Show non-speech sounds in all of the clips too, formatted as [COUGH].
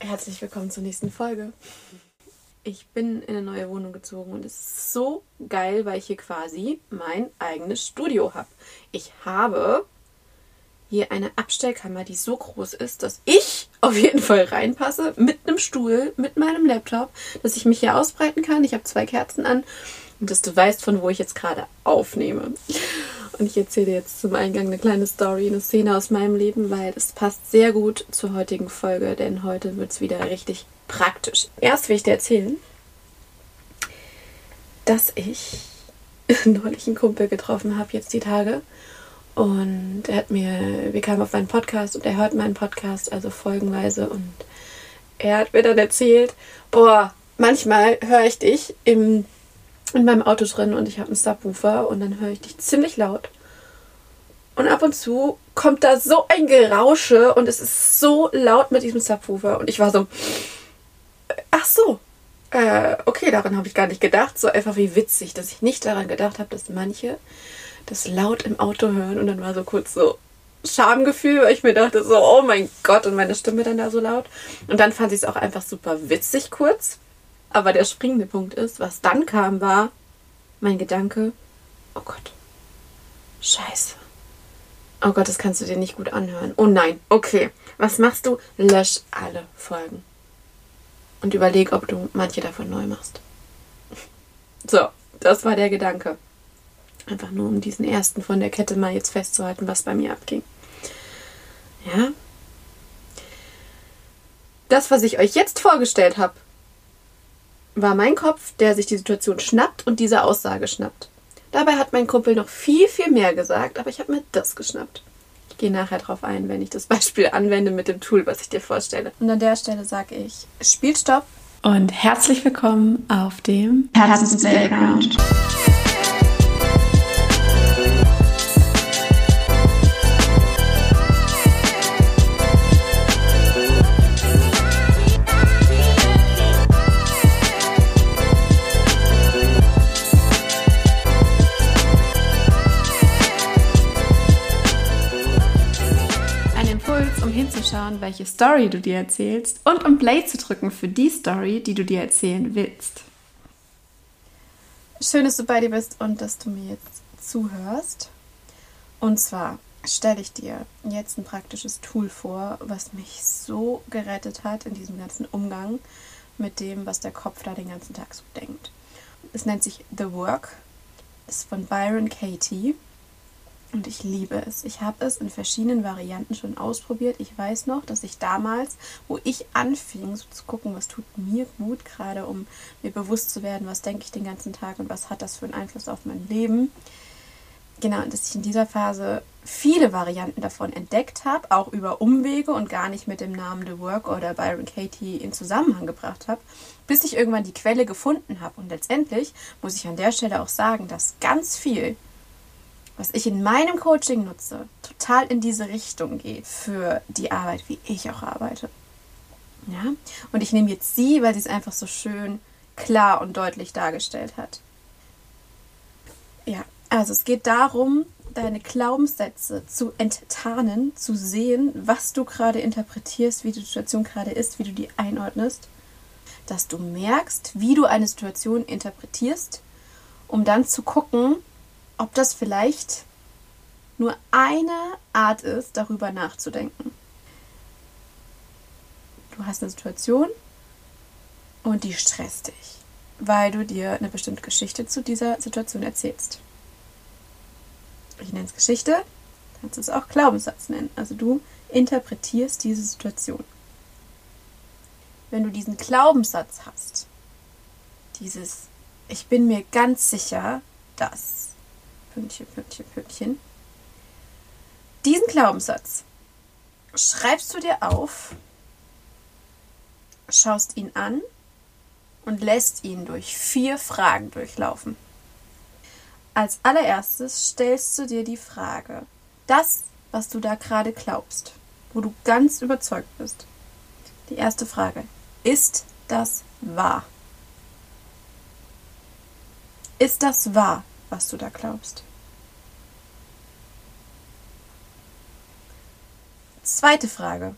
Herzlich willkommen zur nächsten Folge. Ich bin in eine neue Wohnung gezogen und es ist so geil, weil ich hier quasi mein eigenes Studio habe. Ich habe hier eine Abstellkammer, die so groß ist, dass ich auf jeden Fall reinpasse, mit einem Stuhl, mit meinem Laptop, dass ich mich hier ausbreiten kann. Ich habe zwei Kerzen an und dass du weißt, von wo ich jetzt gerade aufnehme. Und ich erzähle jetzt zum Eingang eine kleine Story, eine Szene aus meinem Leben, weil es passt sehr gut zur heutigen Folge, denn heute wird es wieder richtig praktisch. Erst will ich dir erzählen, dass ich [LAUGHS] neulich einen Kumpel getroffen habe, jetzt die Tage. Und er hat mir, wir kamen auf meinen Podcast und er hört meinen Podcast, also folgenweise. Und er hat mir dann erzählt, boah, manchmal höre ich dich im in meinem Auto drin und ich habe einen Subwoofer und dann höre ich dich ziemlich laut. Und ab und zu kommt da so ein Gerausche und es ist so laut mit diesem Subwoofer. Und ich war so, ach so, äh, okay, daran habe ich gar nicht gedacht. So einfach wie witzig, dass ich nicht daran gedacht habe, dass manche das laut im Auto hören. Und dann war so kurz so Schamgefühl, weil ich mir dachte so, oh mein Gott, und meine Stimme dann da so laut. Und dann fand ich es auch einfach super witzig kurz. Aber der springende Punkt ist, was dann kam, war mein Gedanke, oh Gott, scheiße. Oh Gott, das kannst du dir nicht gut anhören. Oh nein, okay. Was machst du? Lösch alle Folgen. Und überleg, ob du manche davon neu machst. [LAUGHS] So, das war der Gedanke. Einfach nur, um diesen ersten von der Kette mal jetzt festzuhalten, was bei mir abging. Ja. Das, was ich euch jetzt vorgestellt habe, war mein Kopf, der sich die Situation schnappt und diese Aussage schnappt. Dabei hat mein Kumpel noch viel, viel mehr gesagt, aber ich habe mir das geschnappt. Ich gehe nachher drauf ein, wenn ich das [LAUGHS] Beispiel anwende mit dem Tool, was ich dir vorstelle. Und an der Stelle sage ich, Spielstopp. Und herzlich willkommen auf dem Herzens Hinzuschauen, welche Story du dir erzählst und um Play zu drücken für die Story, die du dir erzählen willst. Schön, dass du bei dir bist und dass du mir jetzt zuhörst. Und zwar stelle ich dir jetzt ein praktisches Tool vor, was mich so gerettet hat in diesem ganzen Umgang mit dem, was der Kopf da den ganzen Tag so denkt. Es nennt sich The Work, ist von Byron Katie und ich liebe es. Ich habe es in verschiedenen Varianten schon ausprobiert. Ich weiß noch, dass ich damals, wo ich anfing, so zu gucken, was tut mir gut, gerade um mir bewusst zu werden, was denke ich den ganzen Tag und was hat das für einen Einfluss auf mein Leben. Genau, dass ich in dieser Phase viele Varianten davon entdeckt habe, auch über Umwege und gar nicht mit dem Namen The Work oder Byron Katie in Zusammenhang gebracht habe, bis ich irgendwann die Quelle gefunden habe. Und letztendlich muss ich an der Stelle auch sagen, dass ganz viel was ich in meinem Coaching nutze, total in diese Richtung geht für die Arbeit, wie ich auch arbeite. Ja? Und ich nehme jetzt sie, weil sie es einfach so schön klar und deutlich dargestellt hat. Ja, also es geht darum, deine Glaubenssätze zu enttarnen, zu sehen, was du gerade interpretierst, wie die Situation gerade ist, wie du die einordnest, dass du merkst, wie du eine Situation interpretierst, um dann zu gucken, ob das vielleicht nur eine Art ist, darüber nachzudenken. Du hast eine Situation und die stresst dich, weil du dir eine bestimmte Geschichte zu dieser Situation erzählst. Ich nenne es Geschichte, kannst du es auch Glaubenssatz nennen. Also du interpretierst diese Situation. Wenn du diesen Glaubenssatz hast, dieses Ich bin mir ganz sicher, dass Pünktchen, Pünktchen, Pünktchen. Diesen Glaubenssatz schreibst du dir auf, schaust ihn an und lässt ihn durch vier Fragen durchlaufen. Als allererstes stellst du dir die Frage, das, was du da gerade glaubst, wo du ganz überzeugt bist. Die erste Frage, ist das wahr? Ist das wahr, was du da glaubst? Zweite Frage.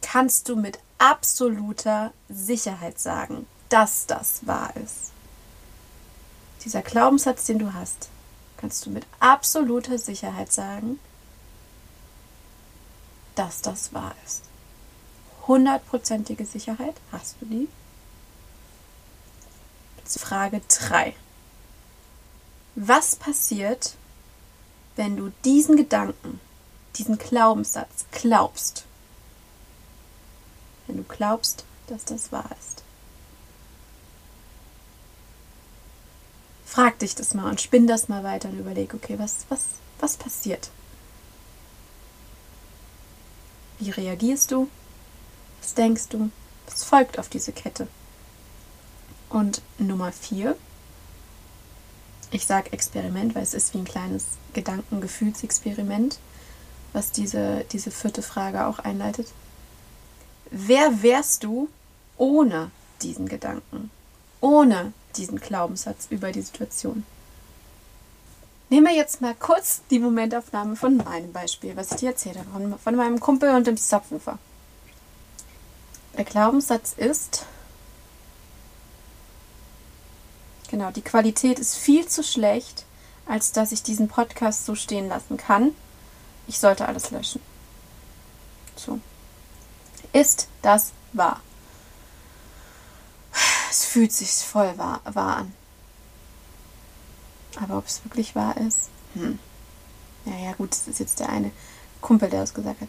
Kannst du mit absoluter Sicherheit sagen, dass das wahr ist. Dieser Glaubenssatz, den du hast, kannst du mit absoluter Sicherheit sagen, dass das wahr ist. Hundertprozentige Sicherheit hast du die? Frage 3. Was passiert, wenn du diesen Gedanken, diesen Glaubenssatz glaubst? Wenn du glaubst, dass das wahr ist. Frag dich das mal und spinn das mal weiter und überleg, okay, was, was, was passiert? Wie reagierst du? Was denkst du? Was folgt auf diese Kette? Und Nummer vier, ich sage Experiment, weil es ist wie ein kleines Gedankengefühlsexperiment, was diese, diese vierte Frage auch einleitet. Wer wärst du ohne diesen Gedanken, ohne diesen Glaubenssatz über die Situation? Nehmen wir jetzt mal kurz die Momentaufnahme von meinem Beispiel, was ich dir erzählt habe, von, von meinem Kumpel und dem Subwoofer. Der Glaubenssatz ist, genau, die Qualität ist viel zu schlecht, als dass ich diesen Podcast so stehen lassen kann. Ich sollte alles löschen. So. Ist das wahr? Es fühlt sich voll wahr, wahr an. Aber ob es wirklich wahr ist? Hm. Ja, ja, gut, das ist jetzt der eine Kumpel, der das gesagt hat.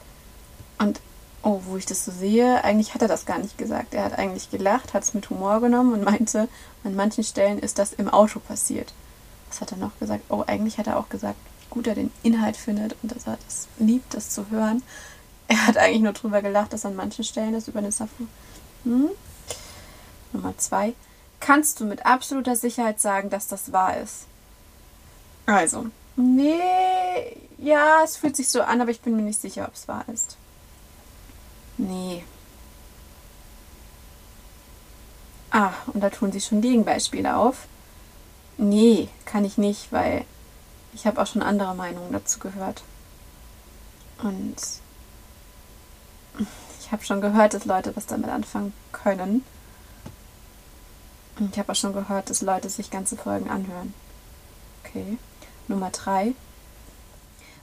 Und, oh, wo ich das so sehe, eigentlich hat er das gar nicht gesagt. Er hat eigentlich gelacht, hat es mit Humor genommen und meinte, an manchen Stellen ist das im Auto passiert. Was hat er noch gesagt? Oh, eigentlich hat er auch gesagt, gut er den Inhalt findet und dass er das liebt, das zu hören. Er hat eigentlich nur drüber gelacht, dass an manchen Stellen das über eine Safu. Hm? Nummer zwei. Kannst du mit absoluter Sicherheit sagen, dass das wahr ist? Also, nee, ja, es fühlt sich so an, aber ich bin mir nicht sicher, ob es wahr ist. Nee. Ah, und da tun sie schon Gegenbeispiele auf. Nee, kann ich nicht, weil ich habe auch schon andere Meinungen dazu gehört. Und ich habe schon gehört, dass Leute was damit anfangen können. Und ich habe auch schon gehört, dass Leute sich ganze Folgen anhören. Okay. Nummer drei.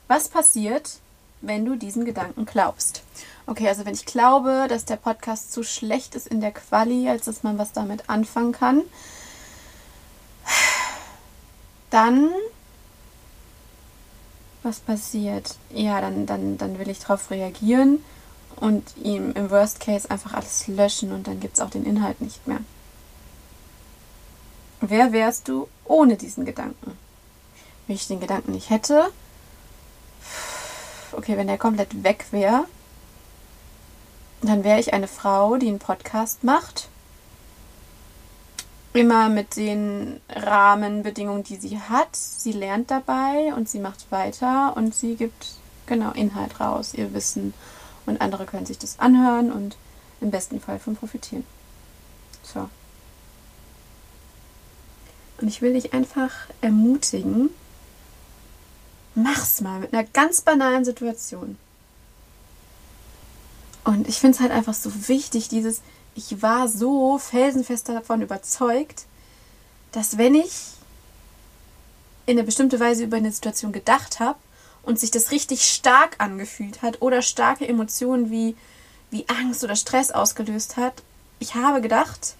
Was passiert, wenn du diesen Gedanken glaubst? Okay, also wenn ich glaube, dass der Podcast zu schlecht ist in der Quali, als dass man was damit anfangen kann, dann was passiert? Ja, dann, dann, dann will ich darauf reagieren und ihm im Worst Case einfach alles löschen und dann gibt es auch den Inhalt nicht mehr. Wer wärst du ohne diesen Gedanken? wenn ich den Gedanken nicht hätte, okay, wenn der komplett weg wäre, dann wäre ich eine Frau, die einen Podcast macht. Immer mit den Rahmenbedingungen, die sie hat. Sie lernt dabei und sie macht weiter und sie gibt genau Inhalt raus, ihr Wissen. Und andere können sich das anhören und im besten Fall von profitieren. So. Und ich will dich einfach ermutigen, mach's mal mit einer ganz banalen Situation. Und ich finde es halt einfach so wichtig, dieses, ich war so felsenfest davon überzeugt, dass wenn ich in eine bestimmte Weise über eine Situation gedacht habe und sich das richtig stark angefühlt hat oder starke Emotionen wie, wie Angst oder Stress ausgelöst hat, ich habe gedacht,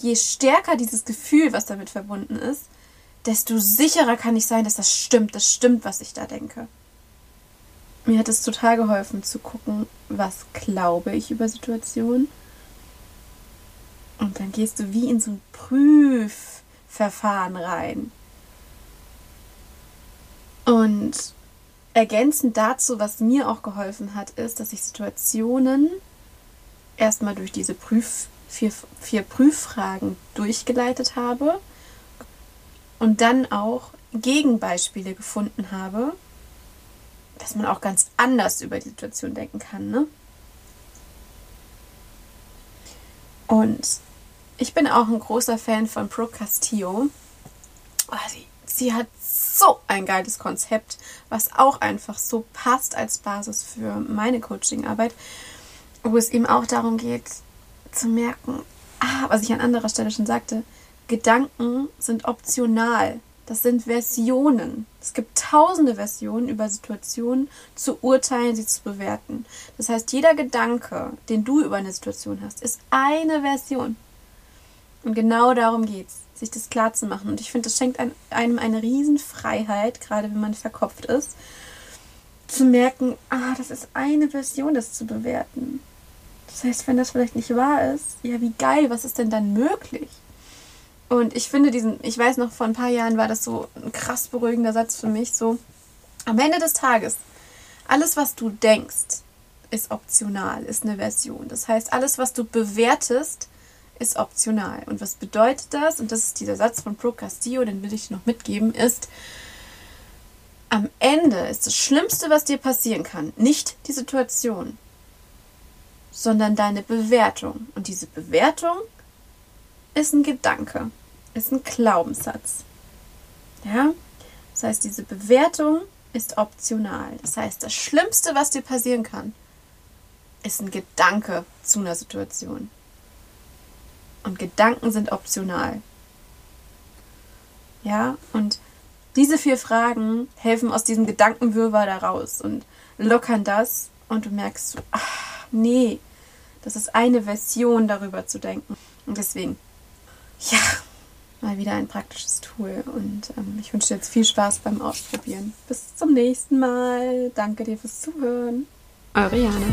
je stärker dieses Gefühl, was damit verbunden ist, desto sicherer kann ich sein, dass das stimmt, das stimmt, was ich da denke. Mir hat es total geholfen zu gucken, was glaube ich über Situationen. Und dann gehst du wie in so ein Prüfverfahren rein. Und ergänzend dazu, was mir auch geholfen hat, ist, dass ich Situationen erstmal durch diese Prüf, vier, vier Prüffragen durchgeleitet habe und dann auch Gegenbeispiele gefunden habe, dass man auch ganz anders über die Situation denken kann. Ne? Und ich bin auch ein großer Fan von Pro Castillo. Oh, sie, sie hat so ein geiles Konzept, was auch einfach so passt als Basis für meine Coachingarbeit. wo es eben auch darum geht, zu merken, ah, was ich an anderer Stelle schon sagte, Gedanken sind optional. Das sind Versionen. Es gibt tausende Versionen über Situationen zu urteilen, sie zu bewerten. Das heißt, jeder Gedanke, den du über eine Situation hast, ist eine Version. Und genau darum geht es, sich das klar zu machen. Und ich finde, das schenkt einem eine Riesenfreiheit, gerade wenn man verkopft ist, zu merken, ah, das ist eine Version, das zu bewerten. Das heißt, wenn das vielleicht nicht wahr ist, ja, wie geil, was ist denn dann möglich? Und ich finde diesen, ich weiß noch, vor ein paar Jahren war das so ein krass beruhigender Satz für mich, so, am Ende des Tages, alles, was du denkst, ist optional, ist eine Version. Das heißt, alles, was du bewertest, ist optional. Und was bedeutet das? Und das ist dieser Satz von Pro Castillo, den will ich noch mitgeben, ist, am Ende ist das Schlimmste, was dir passieren kann, nicht die Situation, sondern deine Bewertung. Und diese Bewertung ist ein Gedanke, ist ein Glaubenssatz. Ja? Das heißt, diese Bewertung ist optional. Das heißt, das Schlimmste, was dir passieren kann, ist ein Gedanke zu einer Situation. Und Gedanken sind optional. Ja, und diese vier Fragen helfen aus diesem Gedankenwirrwarr da raus und lockern das und du merkst ach, nee, das ist eine Version darüber zu denken. Und deswegen, ja, mal wieder ein praktisches Tool und ähm, ich wünsche dir jetzt viel Spaß beim Ausprobieren. Bis zum nächsten Mal. Danke dir fürs Zuhören. Eure Jana.